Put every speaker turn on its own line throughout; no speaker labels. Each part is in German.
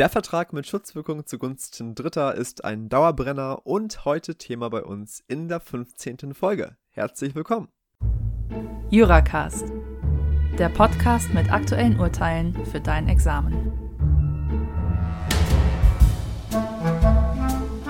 Der Vertrag mit Schutzwirkung zugunsten Dritter ist ein Dauerbrenner und heute Thema bei uns in der 15. Folge. Herzlich willkommen.
Juracast, der Podcast mit aktuellen Urteilen für dein Examen.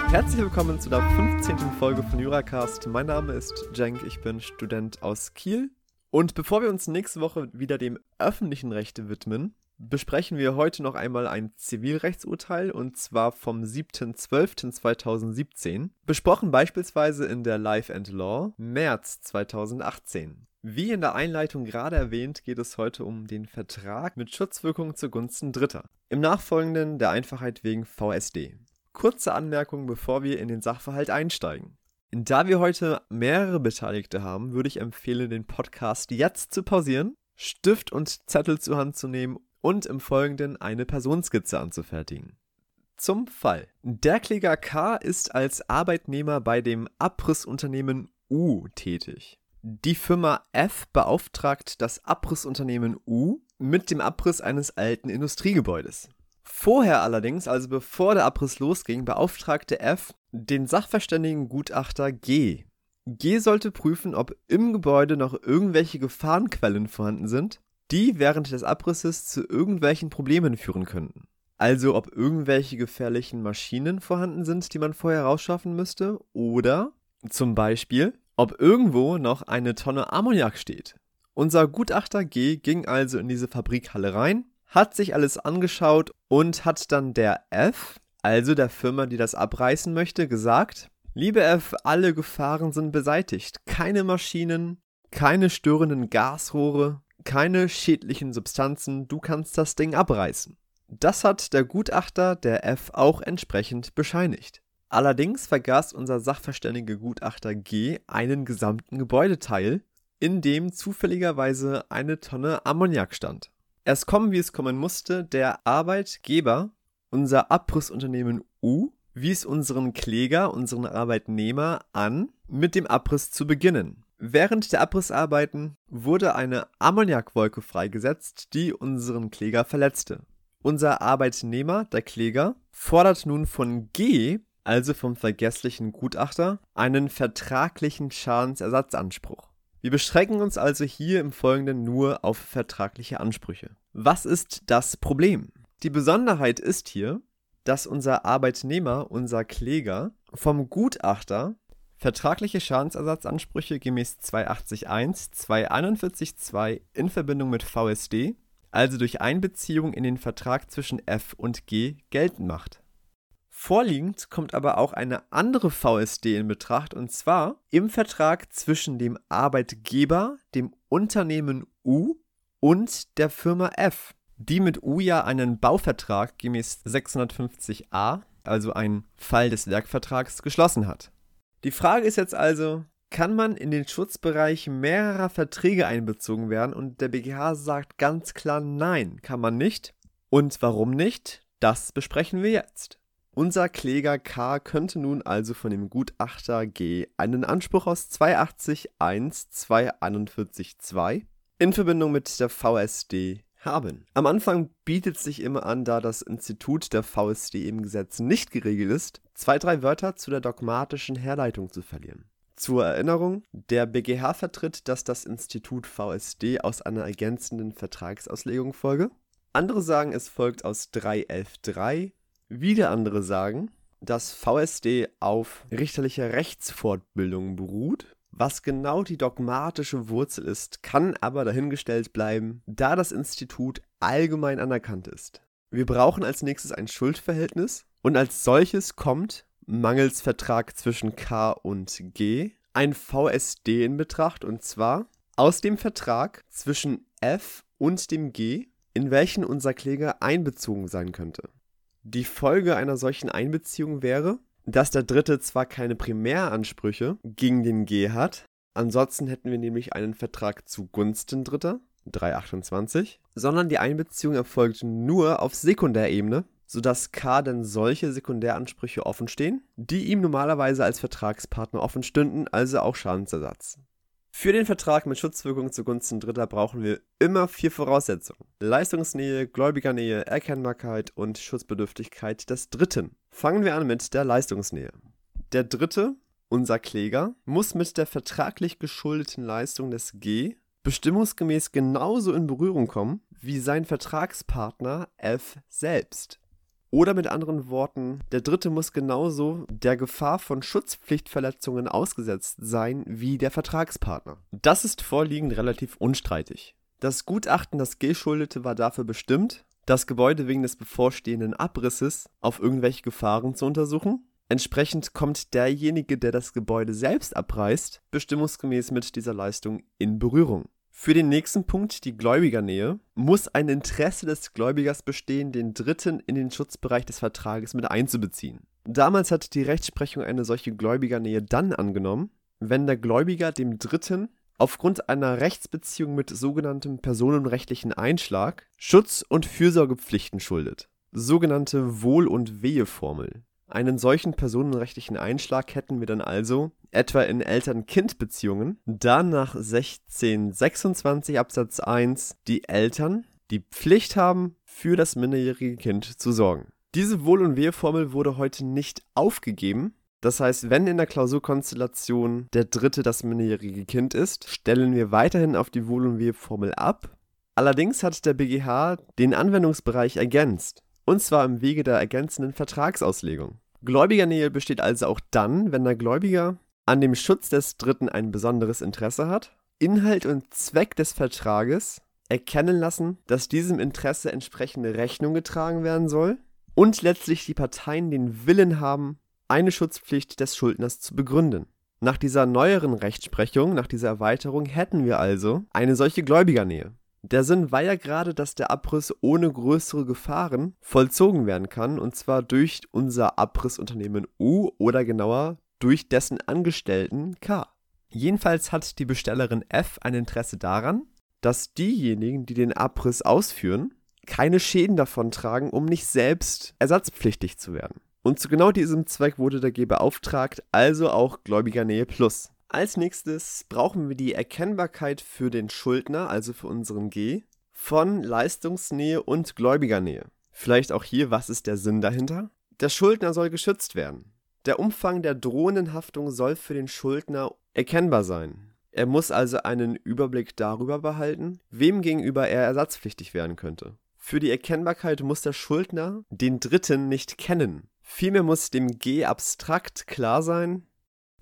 Herzlich willkommen zu der 15. Folge von Juracast. Mein Name ist Cenk, ich bin Student aus Kiel. Und bevor wir uns nächste Woche wieder dem öffentlichen Recht widmen, besprechen wir heute noch einmal ein Zivilrechtsurteil und zwar vom 7.12.2017, besprochen beispielsweise in der Life and Law März 2018. Wie in der Einleitung gerade erwähnt, geht es heute um den Vertrag mit Schutzwirkung zugunsten Dritter. Im Nachfolgenden der Einfachheit wegen VSD. Kurze Anmerkung, bevor wir in den Sachverhalt einsteigen. Da wir heute mehrere Beteiligte haben, würde ich empfehlen, den Podcast jetzt zu pausieren, Stift und Zettel zur Hand zu nehmen und im Folgenden eine Personenskizze anzufertigen. Zum Fall. Der Kläger K ist als Arbeitnehmer bei dem Abrissunternehmen U tätig. Die Firma F beauftragt das Abrissunternehmen U mit dem Abriss eines alten Industriegebäudes. Vorher allerdings, also bevor der Abriss losging, beauftragte F den Sachverständigen Gutachter G. G sollte prüfen, ob im Gebäude noch irgendwelche Gefahrenquellen vorhanden sind die während des Abrisses zu irgendwelchen Problemen führen könnten. Also ob irgendwelche gefährlichen Maschinen vorhanden sind, die man vorher rausschaffen müsste, oder zum Beispiel, ob irgendwo noch eine Tonne Ammoniak steht. Unser Gutachter G ging also in diese Fabrikhalle rein, hat sich alles angeschaut und hat dann der F, also der Firma, die das abreißen möchte, gesagt, Liebe F, alle Gefahren sind beseitigt. Keine Maschinen, keine störenden Gasrohre, keine schädlichen Substanzen, du kannst das Ding abreißen. Das hat der Gutachter der F auch entsprechend bescheinigt. Allerdings vergaß unser sachverständige Gutachter G einen gesamten Gebäudeteil, in dem zufälligerweise eine Tonne Ammoniak stand. Erst kommen, wie es kommen musste, der Arbeitgeber, unser Abrissunternehmen U, wies unseren Kläger, unseren Arbeitnehmer an, mit dem Abriss zu beginnen. Während der Abrissarbeiten wurde eine Ammoniakwolke freigesetzt, die unseren Kläger verletzte. Unser Arbeitnehmer, der Kläger, fordert nun von G, also vom vergesslichen Gutachter, einen vertraglichen Schadensersatzanspruch. Wir beschränken uns also hier im Folgenden nur auf vertragliche Ansprüche. Was ist das Problem? Die Besonderheit ist hier, dass unser Arbeitnehmer, unser Kläger, vom Gutachter Vertragliche Schadensersatzansprüche gemäß 280.1, 241.2 in Verbindung mit VSD, also durch Einbeziehung in den Vertrag zwischen F und G, geltend macht. Vorliegend kommt aber auch eine andere VSD in Betracht und zwar im Vertrag zwischen dem Arbeitgeber, dem Unternehmen U und der Firma F, die mit U ja einen Bauvertrag gemäß 650a, also ein Fall des Werkvertrags, geschlossen hat. Die Frage ist jetzt also, kann man in den Schutzbereich mehrerer Verträge einbezogen werden? Und der BGH sagt ganz klar nein, kann man nicht. Und warum nicht? Das besprechen wir jetzt. Unser Kläger K könnte nun also von dem Gutachter G einen Anspruch aus 280.1, 241.2 in Verbindung mit der VSD haben. Am Anfang bietet sich immer an, da das Institut der VSD im Gesetz nicht geregelt ist, zwei, drei Wörter zu der dogmatischen Herleitung zu verlieren. Zur Erinnerung, der BGH vertritt, dass das Institut VSD aus einer ergänzenden Vertragsauslegung folge. Andere sagen, es folgt aus 311.3. Wieder andere sagen, dass VSD auf richterlicher Rechtsfortbildung beruht was genau die dogmatische Wurzel ist, kann aber dahingestellt bleiben, da das Institut allgemein anerkannt ist. Wir brauchen als nächstes ein Schuldverhältnis und als solches kommt, mangels Vertrag zwischen K und G, ein VSD in Betracht und zwar aus dem Vertrag zwischen F und dem G, in welchen unser Kläger einbezogen sein könnte. Die Folge einer solchen Einbeziehung wäre, dass der Dritte zwar keine Primäransprüche gegen den G hat, ansonsten hätten wir nämlich einen Vertrag zugunsten Dritter, 328, sondern die Einbeziehung erfolgt nur auf Sekundärebene, sodass K dann solche Sekundäransprüche offenstehen, die ihm normalerweise als Vertragspartner offen stünden, also auch Schadensersatz. Für den Vertrag mit Schutzwirkung zugunsten Dritter brauchen wir immer vier Voraussetzungen. Leistungsnähe, Gläubigernähe, Erkennbarkeit und Schutzbedürftigkeit des Dritten. Fangen wir an mit der Leistungsnähe. Der Dritte, unser Kläger, muss mit der vertraglich geschuldeten Leistung des G bestimmungsgemäß genauso in Berührung kommen wie sein Vertragspartner F selbst. Oder mit anderen Worten, der Dritte muss genauso der Gefahr von Schutzpflichtverletzungen ausgesetzt sein wie der Vertragspartner. Das ist vorliegend relativ unstreitig. Das Gutachten, das G schuldete, war dafür bestimmt, das Gebäude wegen des bevorstehenden Abrisses auf irgendwelche Gefahren zu untersuchen. Entsprechend kommt derjenige, der das Gebäude selbst abreißt, bestimmungsgemäß mit dieser Leistung in Berührung. Für den nächsten Punkt, die Gläubigernähe, muss ein Interesse des Gläubigers bestehen, den Dritten in den Schutzbereich des Vertrages mit einzubeziehen. Damals hat die Rechtsprechung eine solche Gläubigernähe dann angenommen, wenn der Gläubiger dem Dritten aufgrund einer Rechtsbeziehung mit sogenanntem personenrechtlichen Einschlag Schutz- und Fürsorgepflichten schuldet. Sogenannte Wohl- und Weheformel. Einen solchen personenrechtlichen Einschlag hätten wir dann also etwa in Eltern-Kind-Beziehungen, da nach 1626 Absatz 1 die Eltern die Pflicht haben, für das minderjährige Kind zu sorgen. Diese Wohl- und Weheformel wurde heute nicht aufgegeben. Das heißt, wenn in der Klausurkonstellation der Dritte das minderjährige Kind ist, stellen wir weiterhin auf die Wohl- und Weheformel ab. Allerdings hat der BGH den Anwendungsbereich ergänzt. Und zwar im Wege der ergänzenden Vertragsauslegung. Gläubigernähe besteht also auch dann, wenn der Gläubiger an dem Schutz des Dritten ein besonderes Interesse hat, Inhalt und Zweck des Vertrages erkennen lassen, dass diesem Interesse entsprechende Rechnung getragen werden soll und letztlich die Parteien den Willen haben, eine Schutzpflicht des Schuldners zu begründen. Nach dieser neueren Rechtsprechung, nach dieser Erweiterung hätten wir also eine solche Gläubigernähe. Der Sinn war ja gerade, dass der Abriss ohne größere Gefahren vollzogen werden kann, und zwar durch unser Abrissunternehmen U oder genauer durch dessen Angestellten K. Jedenfalls hat die Bestellerin F ein Interesse daran, dass diejenigen, die den Abriss ausführen, keine Schäden davontragen, um nicht selbst ersatzpflichtig zu werden. Und zu genau diesem Zweck wurde der G beauftragt, also auch Gläubigernähe Plus. Als nächstes brauchen wir die Erkennbarkeit für den Schuldner, also für unseren G, von Leistungsnähe und Gläubigernähe. Vielleicht auch hier, was ist der Sinn dahinter? Der Schuldner soll geschützt werden. Der Umfang der drohenden Haftung soll für den Schuldner erkennbar sein. Er muss also einen Überblick darüber behalten, wem gegenüber er ersatzpflichtig werden könnte. Für die Erkennbarkeit muss der Schuldner den Dritten nicht kennen. Vielmehr muss dem G abstrakt klar sein,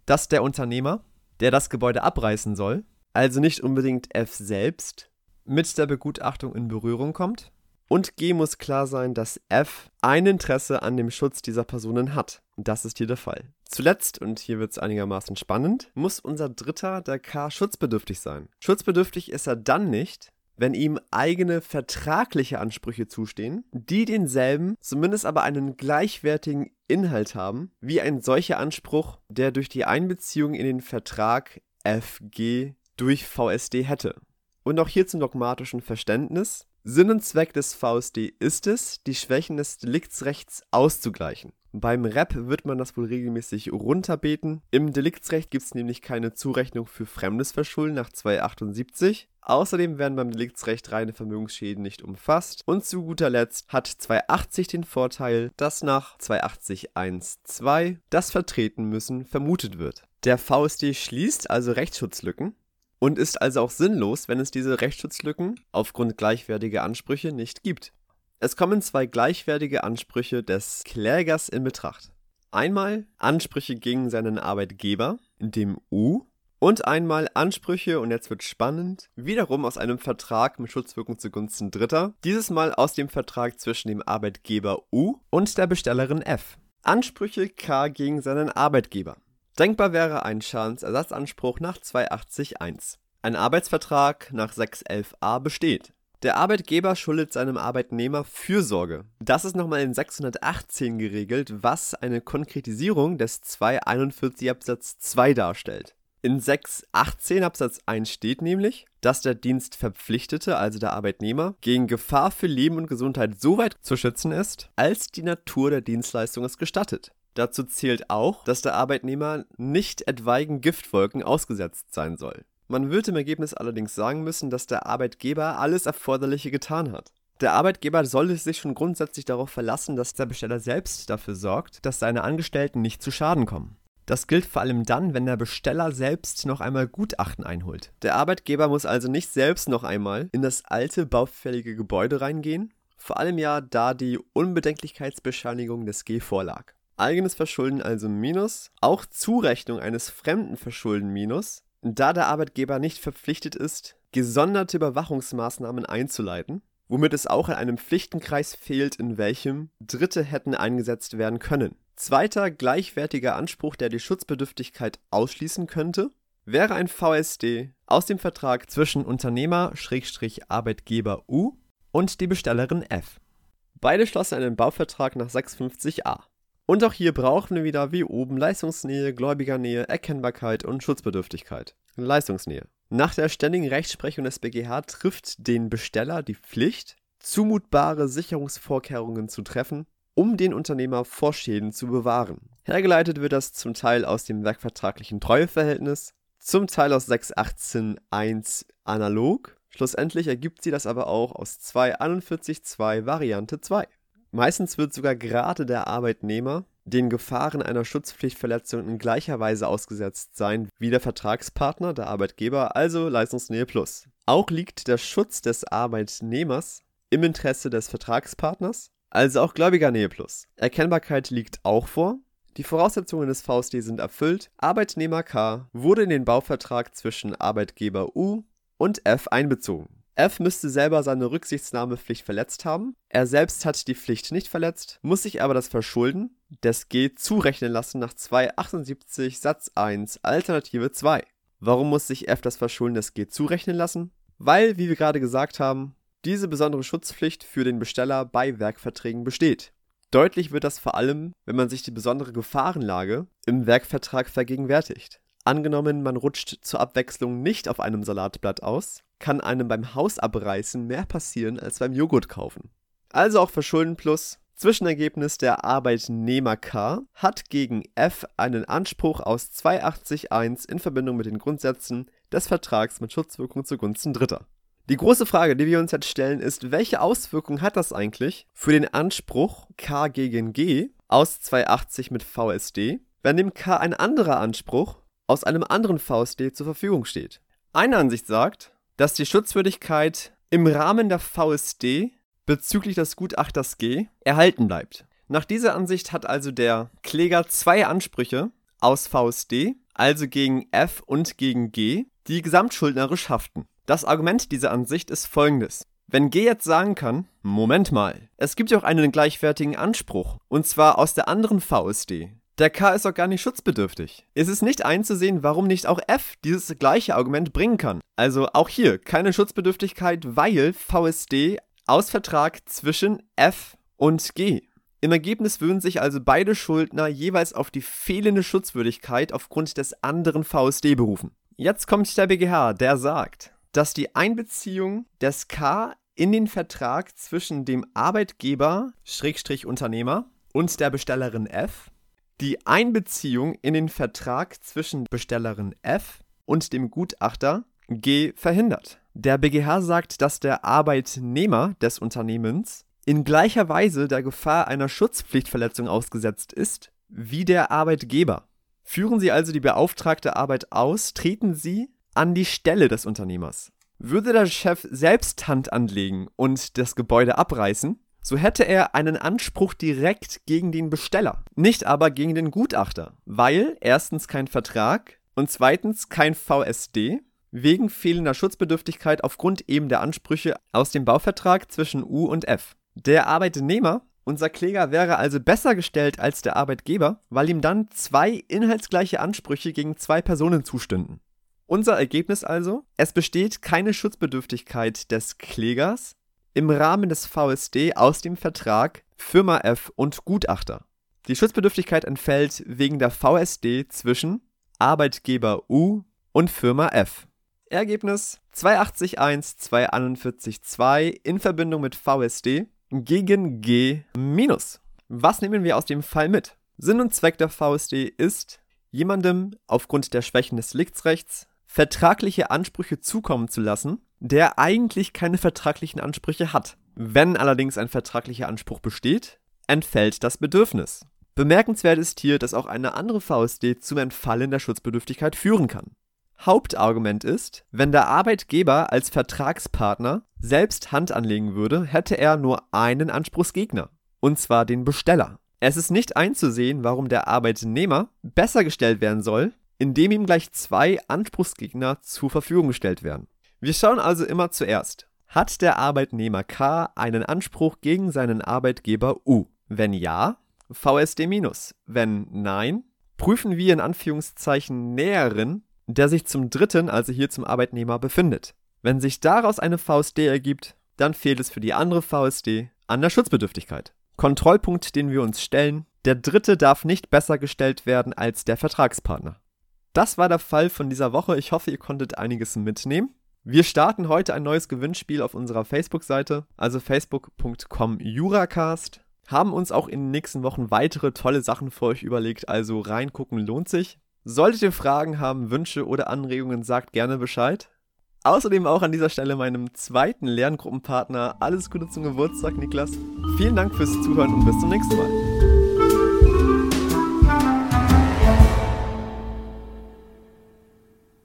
dass der Unternehmer der das Gebäude abreißen soll, also nicht unbedingt F selbst, mit der Begutachtung in Berührung kommt. Und G muss klar sein, dass F ein Interesse an dem Schutz dieser Personen hat. Das ist hier der Fall. Zuletzt, und hier wird es einigermaßen spannend, muss unser Dritter, der K, schutzbedürftig sein. Schutzbedürftig ist er dann nicht, wenn ihm eigene vertragliche Ansprüche zustehen, die denselben, zumindest aber einen gleichwertigen Inhalt haben, wie ein solcher Anspruch, der durch die Einbeziehung in den Vertrag FG durch VSD hätte. Und auch hier zum dogmatischen Verständnis. Sinn und Zweck des VSD ist es, die Schwächen des Deliktsrechts auszugleichen. Beim REP wird man das wohl regelmäßig runterbeten. Im Deliktsrecht gibt es nämlich keine Zurechnung für fremdes Verschulden nach 278. Außerdem werden beim Deliktsrecht reine Vermögensschäden nicht umfasst. Und zu guter Letzt hat 280 den Vorteil, dass nach 280.1.2 das Vertreten müssen vermutet wird. Der VSD schließt also Rechtsschutzlücken und ist also auch sinnlos, wenn es diese Rechtsschutzlücken aufgrund gleichwertiger Ansprüche nicht gibt. Es kommen zwei gleichwertige Ansprüche des Klägers in Betracht. Einmal Ansprüche gegen seinen Arbeitgeber, dem U, und einmal Ansprüche, und jetzt wird spannend, wiederum aus einem Vertrag mit Schutzwirkung zugunsten Dritter, dieses Mal aus dem Vertrag zwischen dem Arbeitgeber U und der Bestellerin F. Ansprüche K gegen seinen Arbeitgeber. Denkbar wäre ein Schadensersatzanspruch nach 280.1. Ein Arbeitsvertrag nach 611a besteht. Der Arbeitgeber schuldet seinem Arbeitnehmer Fürsorge. Das ist nochmal in 618 geregelt, was eine Konkretisierung des 241 Absatz 2 darstellt. In 618 Absatz 1 steht nämlich, dass der Dienstverpflichtete, also der Arbeitnehmer, gegen Gefahr für Leben und Gesundheit so weit zu schützen ist, als die Natur der Dienstleistung es gestattet. Dazu zählt auch, dass der Arbeitnehmer nicht etwaigen Giftwolken ausgesetzt sein soll. Man wird im Ergebnis allerdings sagen müssen, dass der Arbeitgeber alles Erforderliche getan hat. Der Arbeitgeber sollte sich schon grundsätzlich darauf verlassen, dass der Besteller selbst dafür sorgt, dass seine Angestellten nicht zu Schaden kommen. Das gilt vor allem dann, wenn der Besteller selbst noch einmal Gutachten einholt. Der Arbeitgeber muss also nicht selbst noch einmal in das alte baufällige Gebäude reingehen, vor allem ja, da die Unbedenklichkeitsbescheinigung des G vorlag. Eigenes Verschulden also Minus, auch Zurechnung eines fremden Verschulden Minus, da der Arbeitgeber nicht verpflichtet ist, gesonderte Überwachungsmaßnahmen einzuleiten, womit es auch in einem Pflichtenkreis fehlt, in welchem Dritte hätten eingesetzt werden können. Zweiter gleichwertiger Anspruch, der die Schutzbedürftigkeit ausschließen könnte, wäre ein VSD aus dem Vertrag zwischen Unternehmer-Arbeitgeber U und die Bestellerin F. Beide schlossen einen Bauvertrag nach 650a. Und auch hier brauchen wir wieder wie oben Leistungsnähe, Gläubigernähe, Erkennbarkeit und Schutzbedürftigkeit. Leistungsnähe. Nach der ständigen Rechtsprechung des BGH trifft den Besteller die Pflicht, zumutbare Sicherungsvorkehrungen zu treffen, um den Unternehmer vor Schäden zu bewahren. Hergeleitet wird das zum Teil aus dem werkvertraglichen Treueverhältnis, zum Teil aus 618.1 analog. Schlussendlich ergibt sie das aber auch aus 241.2 Variante 2. Meistens wird sogar gerade der Arbeitnehmer den Gefahren einer Schutzpflichtverletzung in gleicher Weise ausgesetzt sein wie der Vertragspartner, der Arbeitgeber, also Leistungsnähe Plus. Auch liegt der Schutz des Arbeitnehmers im Interesse des Vertragspartners, also auch Gläubigernähe plus. Erkennbarkeit liegt auch vor. Die Voraussetzungen des VSD sind erfüllt. Arbeitnehmer K wurde in den Bauvertrag zwischen Arbeitgeber U und F einbezogen. F müsste selber seine Rücksichtnahmepflicht verletzt haben. Er selbst hat die Pflicht nicht verletzt, muss sich aber das Verschulden des G zurechnen lassen nach 278 Satz 1 Alternative 2. Warum muss sich F das Verschulden des G zurechnen lassen? Weil, wie wir gerade gesagt haben, diese besondere Schutzpflicht für den Besteller bei Werkverträgen besteht. Deutlich wird das vor allem, wenn man sich die besondere Gefahrenlage im Werkvertrag vergegenwärtigt. Angenommen, man rutscht zur Abwechslung nicht auf einem Salatblatt aus, kann einem beim Hausabreißen mehr passieren als beim Joghurt kaufen. Also auch Verschulden plus. Zwischenergebnis der Arbeitnehmer K hat gegen F einen Anspruch aus 280.1 in Verbindung mit den Grundsätzen des Vertrags mit Schutzwirkung zugunsten Dritter. Die große Frage, die wir uns jetzt stellen, ist, welche Auswirkungen hat das eigentlich für den Anspruch K gegen G aus 280 mit VSD, wenn dem K ein anderer Anspruch aus einem anderen VSD zur Verfügung steht? Eine Ansicht sagt, dass die Schutzwürdigkeit im Rahmen der VSD bezüglich des Gutachters G erhalten bleibt. Nach dieser Ansicht hat also der Kläger zwei Ansprüche aus VSD, also gegen F und gegen G, die gesamtschuldnerisch haften. Das Argument dieser Ansicht ist folgendes. Wenn G jetzt sagen kann, Moment mal, es gibt ja auch einen gleichwertigen Anspruch, und zwar aus der anderen VSD. Der K ist doch gar nicht schutzbedürftig. Es ist nicht einzusehen, warum nicht auch F dieses gleiche Argument bringen kann. Also auch hier keine Schutzbedürftigkeit, weil VSD aus Vertrag zwischen F und G. Im Ergebnis würden sich also beide Schuldner jeweils auf die fehlende Schutzwürdigkeit aufgrund des anderen VSD berufen. Jetzt kommt der BGH, der sagt, dass die Einbeziehung des K in den Vertrag zwischen dem Arbeitgeber, Schrägstrich Unternehmer, und der Bestellerin F, die Einbeziehung in den Vertrag zwischen Bestellerin F und dem Gutachter G verhindert. Der BGH sagt, dass der Arbeitnehmer des Unternehmens in gleicher Weise der Gefahr einer Schutzpflichtverletzung ausgesetzt ist wie der Arbeitgeber. Führen Sie also die beauftragte Arbeit aus, treten Sie an die Stelle des Unternehmers. Würde der Chef selbst Hand anlegen und das Gebäude abreißen, so hätte er einen Anspruch direkt gegen den Besteller, nicht aber gegen den Gutachter, weil erstens kein Vertrag und zweitens kein VSD wegen fehlender Schutzbedürftigkeit aufgrund eben der Ansprüche aus dem Bauvertrag zwischen U und F. Der Arbeitnehmer, unser Kläger, wäre also besser gestellt als der Arbeitgeber, weil ihm dann zwei inhaltsgleiche Ansprüche gegen zwei Personen zustünden. Unser Ergebnis also, es besteht keine Schutzbedürftigkeit des Klägers im Rahmen des VSD aus dem Vertrag Firma F und Gutachter. Die Schutzbedürftigkeit entfällt wegen der VSD zwischen Arbeitgeber U und Firma F. Ergebnis 280.1, 241.2 in Verbindung mit VSD gegen G-. Was nehmen wir aus dem Fall mit? Sinn und Zweck der VSD ist, jemandem aufgrund der Schwächen des Deliktsrechts vertragliche Ansprüche zukommen zu lassen, der eigentlich keine vertraglichen Ansprüche hat. Wenn allerdings ein vertraglicher Anspruch besteht, entfällt das Bedürfnis. Bemerkenswert ist hier, dass auch eine andere VSD zum Entfallen der Schutzbedürftigkeit führen kann. Hauptargument ist, wenn der Arbeitgeber als Vertragspartner selbst Hand anlegen würde, hätte er nur einen Anspruchsgegner, und zwar den Besteller. Es ist nicht einzusehen, warum der Arbeitnehmer besser gestellt werden soll, indem ihm gleich zwei Anspruchsgegner zur Verfügung gestellt werden. Wir schauen also immer zuerst, hat der Arbeitnehmer K einen Anspruch gegen seinen Arbeitgeber U? Wenn ja, VSD-. Wenn nein, prüfen wir in Anführungszeichen Näheren, der sich zum dritten, also hier zum Arbeitnehmer, befindet. Wenn sich daraus eine VSD ergibt, dann fehlt es für die andere VSD an der Schutzbedürftigkeit. Kontrollpunkt, den wir uns stellen, der dritte darf nicht besser gestellt werden als der Vertragspartner. Das war der Fall von dieser Woche. Ich hoffe, ihr konntet einiges mitnehmen. Wir starten heute ein neues Gewinnspiel auf unserer Facebook-Seite, also facebook.com Juracast. Haben uns auch in den nächsten Wochen weitere tolle Sachen für euch überlegt, also reingucken lohnt sich. Solltet ihr Fragen haben, Wünsche oder Anregungen, sagt gerne Bescheid. Außerdem auch an dieser Stelle meinem zweiten Lerngruppenpartner alles Gute zum Geburtstag, Niklas. Vielen Dank fürs Zuhören und bis zum nächsten Mal.